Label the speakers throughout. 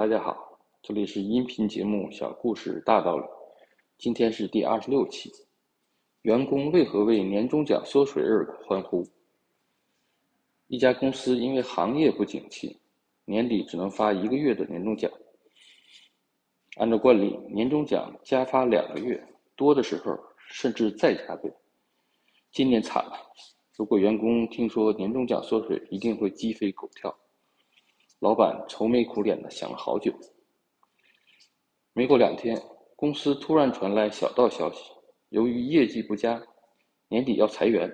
Speaker 1: 大家好这里是音频节目《小故事大道理》，今天是第二十六期。员工为何为年终奖缩水而欢呼？一家公司因为行业不景气，年底只能发一个月的年终奖。按照惯例，年终奖加发两个月，多的时候甚至再加倍。今年惨了，如果员工听说年终奖缩水，一定会鸡飞狗跳。老板愁眉苦脸的想了好久。没过两天，公司突然传来小道消息，由于业绩不佳，年底要裁员，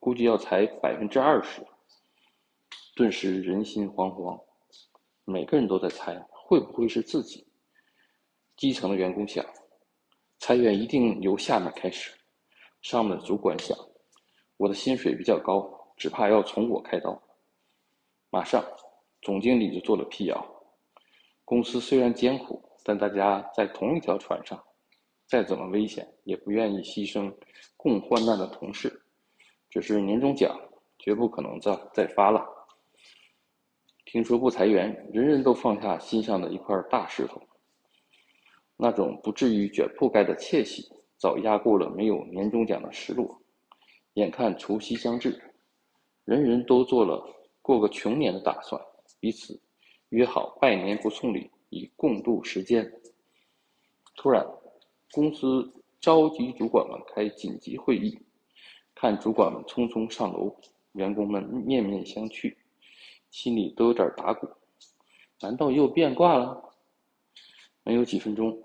Speaker 1: 估计要裁百分之二十。顿时人心惶惶，每个人都在猜会不会是自己。基层的员工想，裁员一定由下面开始。上面的主管想，我的薪水比较高，只怕要从我开刀。马上，总经理就做了辟谣。公司虽然艰苦。但大家在同一条船上，再怎么危险，也不愿意牺牲共患难的同事。只是年终奖绝不可能再再发了。听说不裁员，人人都放下心上的一块大石头。那种不至于卷铺盖的窃喜，早压过了没有年终奖的失落。眼看除夕将至，人人都做了过个穷年的打算，彼此约好拜年不送礼。以共度时间。突然，公司召集主管们开紧急会议，看主管们匆匆上楼，员工们面面相觑，心里都有点打鼓。难道又变卦了？没有几分钟，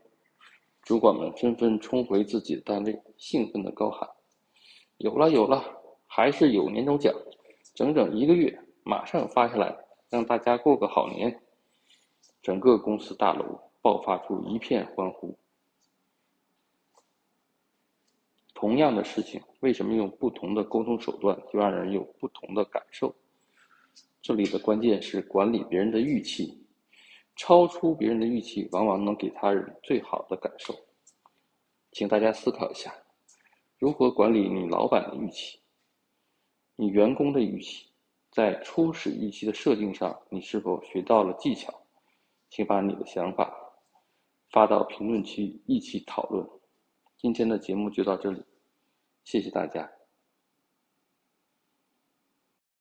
Speaker 1: 主管们纷纷冲回自己的单位，兴奋地高喊：“有了，有了！还是有年终奖，整整一个月，马上发下来，让大家过个好年。”整个公司大楼爆发出一片欢呼。同样的事情，为什么用不同的沟通手段就让人有不同的感受？这里的关键是管理别人的预期，超出别人的预期，往往能给他人最好的感受。请大家思考一下，如何管理你老板的预期，你员工的预期，在初始预期的设定上，你是否学到了技巧？请把你的想法发到评论区，一起讨论。今天的节目就到这里，谢谢大家。